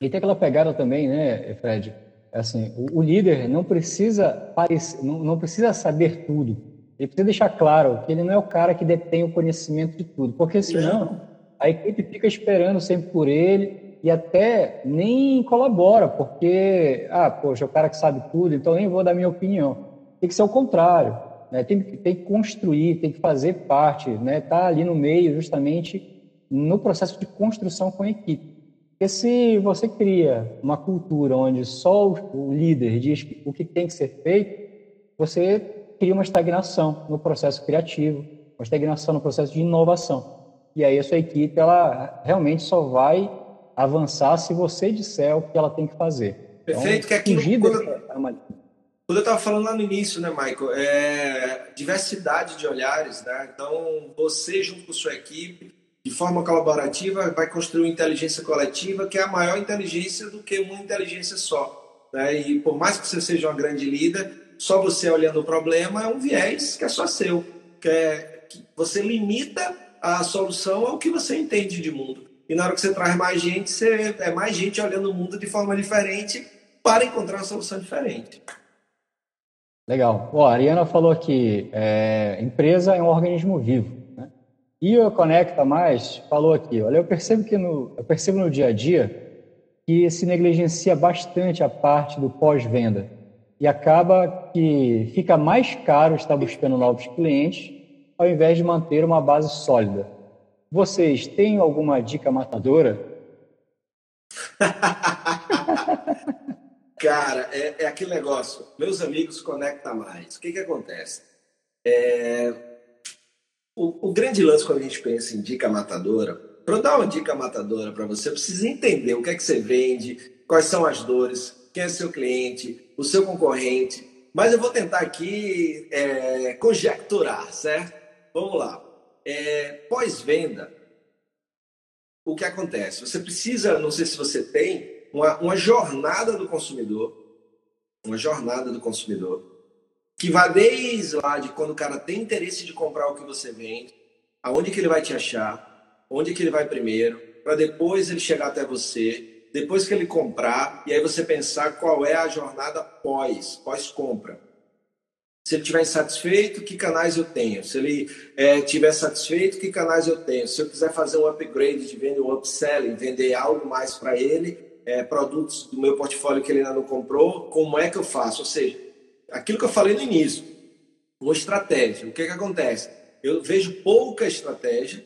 E tem aquela pegada também, né, Fred? É assim, o, o líder não precisa parecer, não, não precisa saber tudo. Ele precisa deixar claro que ele não é o cara que detém o conhecimento de tudo, porque senão a equipe fica esperando sempre por ele e até nem colabora, porque, ah, poxa, é o cara que sabe tudo, então nem vou dar minha opinião. Tem que ser o contrário, né? tem, tem que construir, tem que fazer parte, né? tá ali no meio justamente no processo de construção com a equipe. Porque se você cria uma cultura onde só o líder diz o que tem que ser feito, você cria uma estagnação no processo criativo, uma estagnação no processo de inovação. E aí a sua equipe ela realmente só vai avançar se você disser o que ela tem que fazer. Então, Perfeito, então, que aqui quando, quando eu estava falando lá no início, né, Michael, é diversidade de olhares, né? Então você junto com sua equipe, de forma colaborativa, vai construir uma inteligência coletiva que é a maior inteligência do que uma inteligência só. Né? E por mais que você seja uma grande líder, só você olhando o problema é um viés que é só seu, que é que você limita a solução ao que você entende de mundo. E na hora que você traz mais gente, você é mais gente olhando o mundo de forma diferente para encontrar uma solução diferente. Legal. Ó, a Ariana falou que é, empresa é um organismo vivo. Né? E o Conecta Mais falou aqui, olha, eu percebo que no, eu percebo no dia a dia que se negligencia bastante a parte do pós-venda e acaba que fica mais caro estar buscando novos clientes ao invés de manter uma base sólida. Vocês têm alguma dica matadora? Cara, é, é, aquele negócio. Meus amigos conecta mais. O que, que acontece? É, o, o, grande lance quando a gente pensa em dica matadora, para eu dar uma dica matadora para você, precisa entender o que é que você vende, quais são as dores, quem é seu cliente, o seu concorrente. Mas eu vou tentar aqui é, conjecturar, certo? Vamos lá. É, Pós-venda, o que acontece? Você precisa, não sei se você tem, uma, uma jornada do consumidor, uma jornada do consumidor, que vai desde lá de quando o cara tem interesse de comprar o que você vende, aonde que ele vai te achar, onde que ele vai primeiro, para depois ele chegar até você, depois que ele comprar, e aí você pensar qual é a jornada pós, pós-compra. Se ele estiver insatisfeito, que canais eu tenho? Se ele é, estiver satisfeito, que canais eu tenho? Se eu quiser fazer um upgrade de venda, um upselling, vender algo mais para ele, é, produtos do meu portfólio que ele ainda não comprou, como é que eu faço? Ou seja, aquilo que eu falei no início, uma estratégia. O que, que acontece? Eu vejo pouca estratégia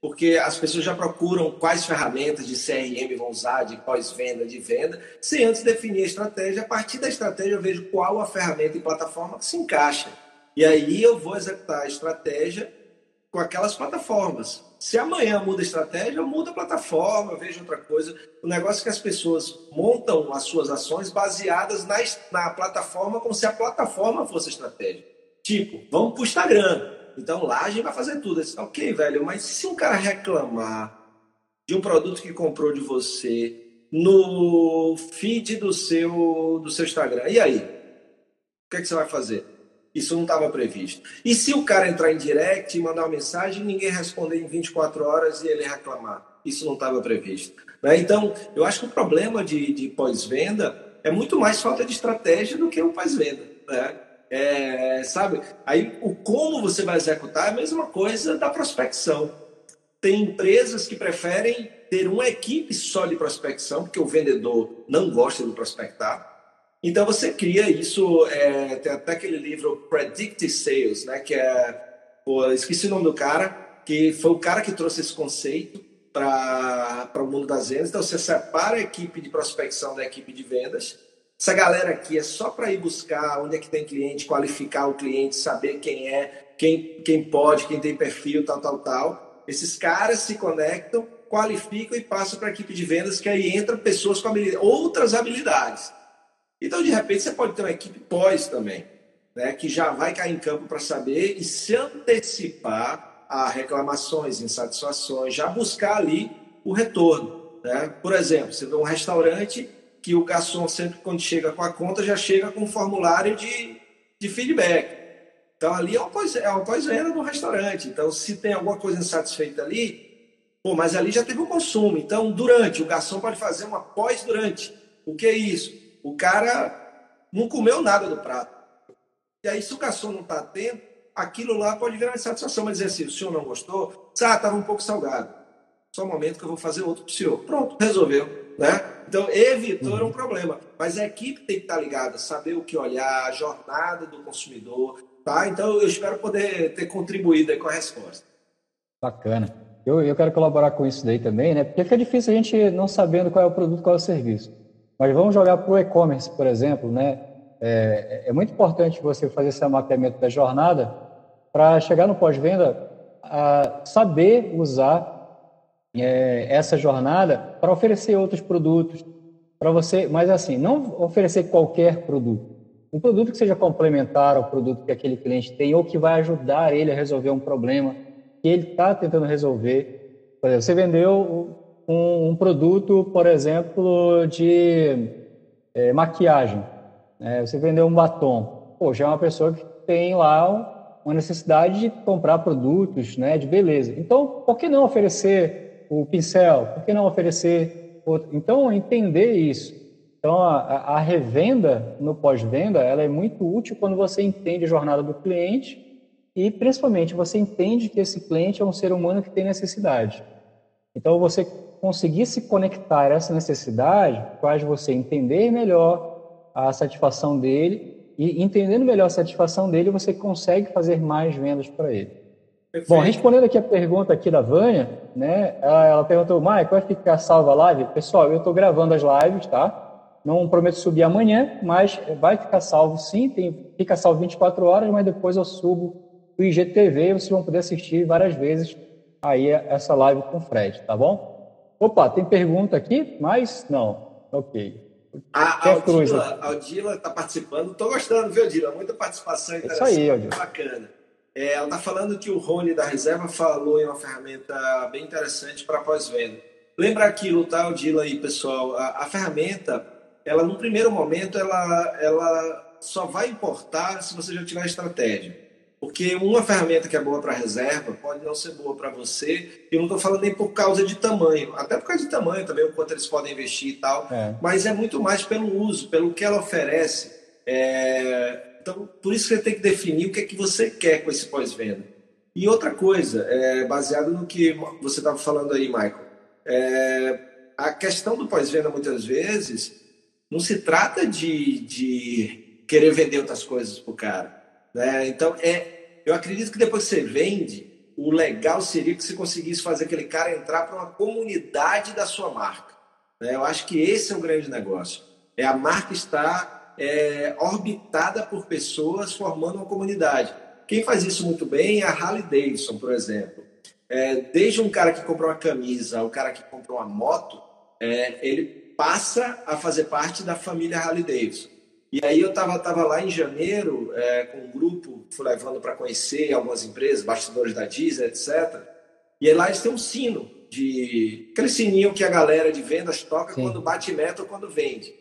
porque as pessoas já procuram quais ferramentas de CRM vão usar, de pós-venda, de venda, sem antes definir a estratégia. A partir da estratégia, eu vejo qual a ferramenta e plataforma que se encaixa. E aí eu vou executar a estratégia com aquelas plataformas. Se amanhã muda a estratégia, eu mudo a plataforma, vejo outra coisa. O negócio é que as pessoas montam as suas ações baseadas na, na plataforma como se a plataforma fosse a estratégia. Tipo, vamos para o Instagram. Então lá a gente vai fazer tudo. Disse, ok, velho, mas se um cara reclamar de um produto que comprou de você no feed do seu, do seu Instagram, e aí? O que, é que você vai fazer? Isso não estava previsto. E se o cara entrar em direct e mandar uma mensagem, ninguém responder em 24 horas e ele reclamar? Isso não estava previsto. Né? Então, eu acho que o problema de, de pós-venda é muito mais falta de estratégia do que o pós-venda. Né? É, sabe? Aí o como você vai executar é a mesma coisa da prospecção. Tem empresas que preferem ter uma equipe só de prospecção, porque o vendedor não gosta de prospectar. Então você cria isso, é, tem até aquele livro Predictive Sales, né? Que é, pô, esqueci o nome do cara, que foi o cara que trouxe esse conceito para o mundo das vendas. Então você separa a equipe de prospecção da equipe de vendas essa galera aqui é só para ir buscar onde é que tem cliente, qualificar o cliente, saber quem é, quem, quem pode, quem tem perfil, tal, tal, tal. Esses caras se conectam, qualificam e passam para a equipe de vendas, que aí entram pessoas com habilidade, outras habilidades. Então, de repente, você pode ter uma equipe pós também, né, que já vai cair em campo para saber e se antecipar a reclamações, insatisfações, já buscar ali o retorno. Né? Por exemplo, você vê um restaurante que o garçom sempre quando chega com a conta já chega com um formulário de, de feedback. Então ali é uma uma pós-venda do restaurante. Então se tem alguma coisa insatisfeita ali, pô, mas ali já teve o um consumo. Então durante o garçom pode fazer uma pós-durante. O que é isso? O cara não comeu nada do prato. E aí se o garçom não está atento, aquilo lá pode virar insatisfação, mas dizer assim, o senhor não gostou? Ah, estava um pouco salgado. Só um momento que eu vou fazer outro para o senhor. Pronto, resolveu. Né? Então, evitou é um problema. Mas a equipe tem que estar ligada, saber o que olhar, a jornada do consumidor. Tá? Então, eu espero poder ter contribuído com a resposta. Bacana. Eu, eu quero colaborar com isso daí também, né? Porque fica difícil a gente não sabendo qual é o produto, qual é o serviço. Mas vamos jogar para o e-commerce, por exemplo, né? É, é, muito importante você fazer esse mapeamento da jornada para chegar no pós-venda a saber usar é, essa jornada para oferecer outros produtos para você, mas assim, não oferecer qualquer produto. Um produto que seja complementar ao produto que aquele cliente tem ou que vai ajudar ele a resolver um problema que ele está tentando resolver. Por exemplo, você vendeu um, um produto, por exemplo, de é, maquiagem. Né? Você vendeu um batom. Poxa, é uma pessoa que tem lá uma necessidade de comprar produtos né, de beleza. Então, por que não oferecer o pincel? Por que não oferecer outro? Então, entender isso. Então, a, a revenda no pós-venda, ela é muito útil quando você entende a jornada do cliente e, principalmente, você entende que esse cliente é um ser humano que tem necessidade. Então, você conseguir se conectar a essa necessidade faz você entender melhor a satisfação dele e, entendendo melhor a satisfação dele, você consegue fazer mais vendas para ele. Perfeito. Bom, respondendo aqui a pergunta aqui da Vânia, né? Ela, ela perguntou, Mike, vai ficar salva a live? Pessoal, eu estou gravando as lives, tá? Não prometo subir amanhã, mas vai ficar salvo sim, tem, fica salvo 24 horas, mas depois eu subo o IGTV e vocês vão poder assistir várias vezes aí essa live com o Fred, tá bom? Opa, tem pergunta aqui? Mas não. Ok. A, a Aldila, está participando. Estou gostando, viu, Aldila? Muita participação interessante. Isso aí, Aldila. Bacana. É, ela está falando que o Rony da Reserva falou em uma ferramenta bem interessante para pós-venda. Lembra aquilo, tá, Aldila aí, pessoal? A, a, ferramenta, ela no primeiro momento, ela, ela só vai importar se você já tiver estratégia. Porque uma ferramenta que é boa para reserva pode não ser boa para você. Eu não estou falando nem por causa de tamanho, até por causa de tamanho também, o quanto eles podem investir e tal. É. Mas é muito mais pelo uso, pelo que ela oferece. É... Então, por isso que você tem que definir o que é que você quer com esse pós-venda. E outra coisa, é, baseado no que você estava falando aí, Michael, é, a questão do pós-venda muitas vezes não se trata de, de querer vender outras coisas para o cara né? Então, é, eu acredito que depois que você vende, o legal seria que você conseguisse fazer aquele cara entrar para uma comunidade da sua marca. Né? Eu acho que esse é o grande negócio. É a marca estar é, orbitada por pessoas formando uma comunidade. Quem faz isso muito bem é a Harley Davidson, por exemplo. É, desde um cara que comprou uma camisa ao cara que comprou uma moto, é, ele passa a fazer parte da família Harley Davidson. E aí eu estava tava lá em janeiro é, com um grupo, fui levando para conhecer algumas empresas, bastidores da Disney, etc. E aí lá eles têm um sino, de aquele sininho que a galera de vendas toca Sim. quando bate meta ou quando vende.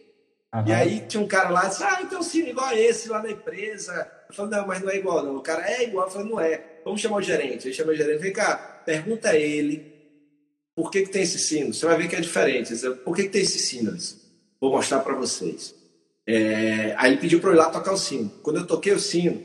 Uhum. E aí tinha um cara lá, disse, ah, então sino igual a esse lá na empresa. Eu falei, não, mas não é igual não. O cara é igual, eu falei, não é. Vamos chamar o gerente. Ele chama o gerente, vem cá, pergunta a ele por que, que tem esse sino. Você vai ver que é diferente. Por que, que tem esse sino? Vou mostrar para vocês. É, aí ele pediu para eu ir lá tocar o sino. Quando eu toquei o sino,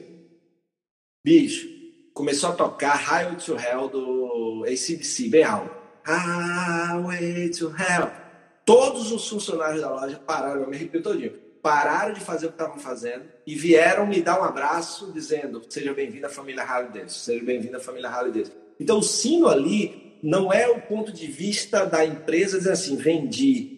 bicho, começou a tocar Highway to Hell do ACDC, bem alto. Highway to Hell. Todos os funcionários da loja pararam, eu me arrepio todinho, pararam de fazer o que estavam fazendo e vieram me dar um abraço dizendo seja bem-vindo à família Harley Davidson, seja bem-vindo à família Harley Davidson. Então o sino ali não é o ponto de vista da empresa dizer assim, vendi,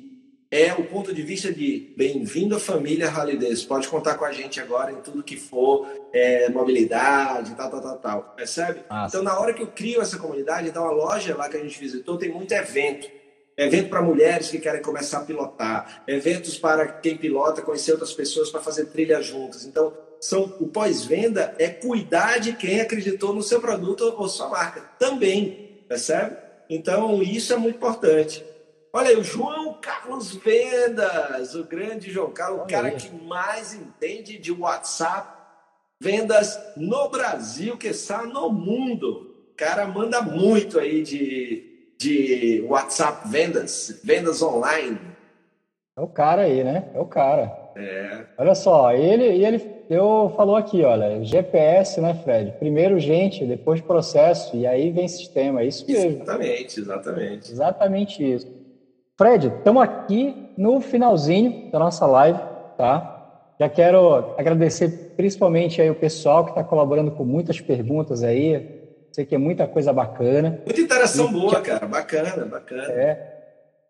é o ponto de vista de bem-vindo à família Holidays. Pode contar com a gente agora em tudo que for é, mobilidade, tal, tal, tal, tal. Percebe? Então, na hora que eu crio essa comunidade, então a loja lá que a gente visitou tem muito evento. Evento para mulheres que querem começar a pilotar, eventos para quem pilota, conhecer outras pessoas para fazer trilha juntas. Então, são, o pós-venda é cuidar de quem acreditou no seu produto ou sua marca também, percebe? Então, isso é muito importante. Olha aí, o João Carlos Vendas, o grande João Carlos, o cara que mais entende de WhatsApp, vendas no Brasil, que está no mundo. O cara manda muito aí de, de WhatsApp vendas, vendas online. É o cara aí, né? É o cara. É. Olha só, ele, ele eu falou aqui, olha, GPS, né, Fred? Primeiro gente, depois processo, e aí vem sistema, é isso mesmo. Exatamente, exatamente. Exatamente isso. Fred, estamos aqui no finalzinho da nossa live, tá? Já quero agradecer principalmente aí o pessoal que está colaborando com muitas perguntas aí. Sei que é muita coisa bacana. Muita interação e, boa, cara. Bacana, bacana. É.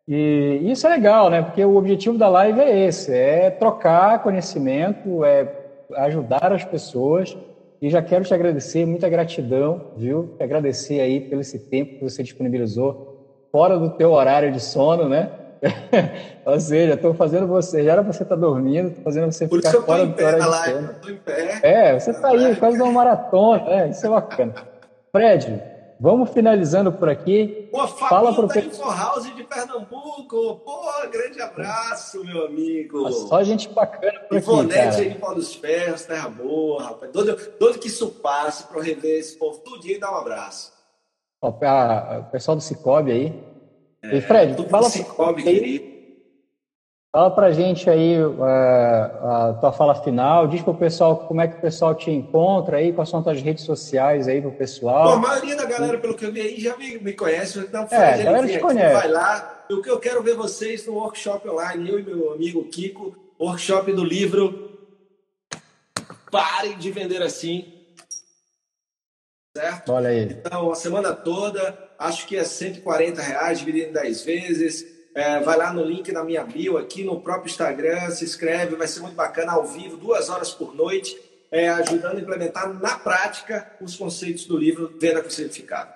E isso é legal, né? Porque o objetivo da live é esse: é trocar conhecimento, é ajudar as pessoas. E já quero te agradecer, muita gratidão, viu? Te agradecer aí pelo esse tempo que você disponibilizou fora do teu horário de sono, né? Ou seja, estou fazendo você, já era você estar tá dormindo, estou fazendo você Por ficar fora do teu horário de sono. Eu em pé. É, você está aí, quase uma maratona, é, isso é bacana. Fred, vamos finalizando por aqui. Pô, Fala pro da House de Pernambuco. Pô, grande abraço, meu amigo. Só gente bacana por Ivonete aqui, cara. aí, Paulo dos Ferros, Terra Boa, rapaz. Doido, que isso passe para rever esse povo tudinho e dar um abraço. Ó, o pessoal do Cicobi aí. É, e Fred, fala, Cicobi, querido. Fala pra gente aí uh, a tua fala final, diz pro pessoal como é que o pessoal te encontra aí, quais são as tuas redes sociais aí pro pessoal. Bom, a maioria da galera, pelo que eu vi aí, já me, me conhece, então é, a galera te conhece. vai lá. O que eu quero ver vocês no workshop online, eu e meu amigo Kiko, workshop do livro Parem de Vender Assim. Certo? Olha aí. Então, a semana toda, acho que é 140 reais, dividido em 10 vezes é, vai lá no link na minha bio aqui no próprio Instagram, se inscreve, vai ser muito bacana, ao vivo, duas horas por noite, é, ajudando a implementar na prática os conceitos do livro Venda com Certificado.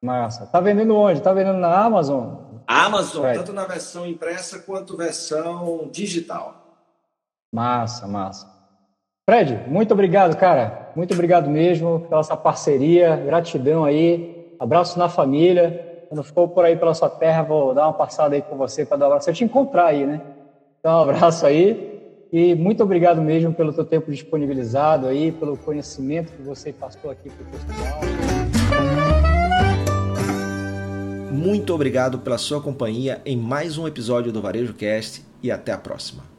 Massa. Tá vendendo onde? Tá vendendo na Amazon? Amazon, tanto na versão impressa quanto versão digital. Massa, massa. Fred, muito obrigado, cara. Muito obrigado mesmo pela essa parceria. Gratidão aí. Abraço na família. Quando for por aí pela sua terra, vou dar uma passada aí com você para dar um abraço. Eu te encontrar aí, né? Então, um abraço aí. E muito obrigado mesmo pelo teu tempo disponibilizado aí, pelo conhecimento que você passou aqui para o pessoal. Muito obrigado pela sua companhia em mais um episódio do Varejo Cast e até a próxima.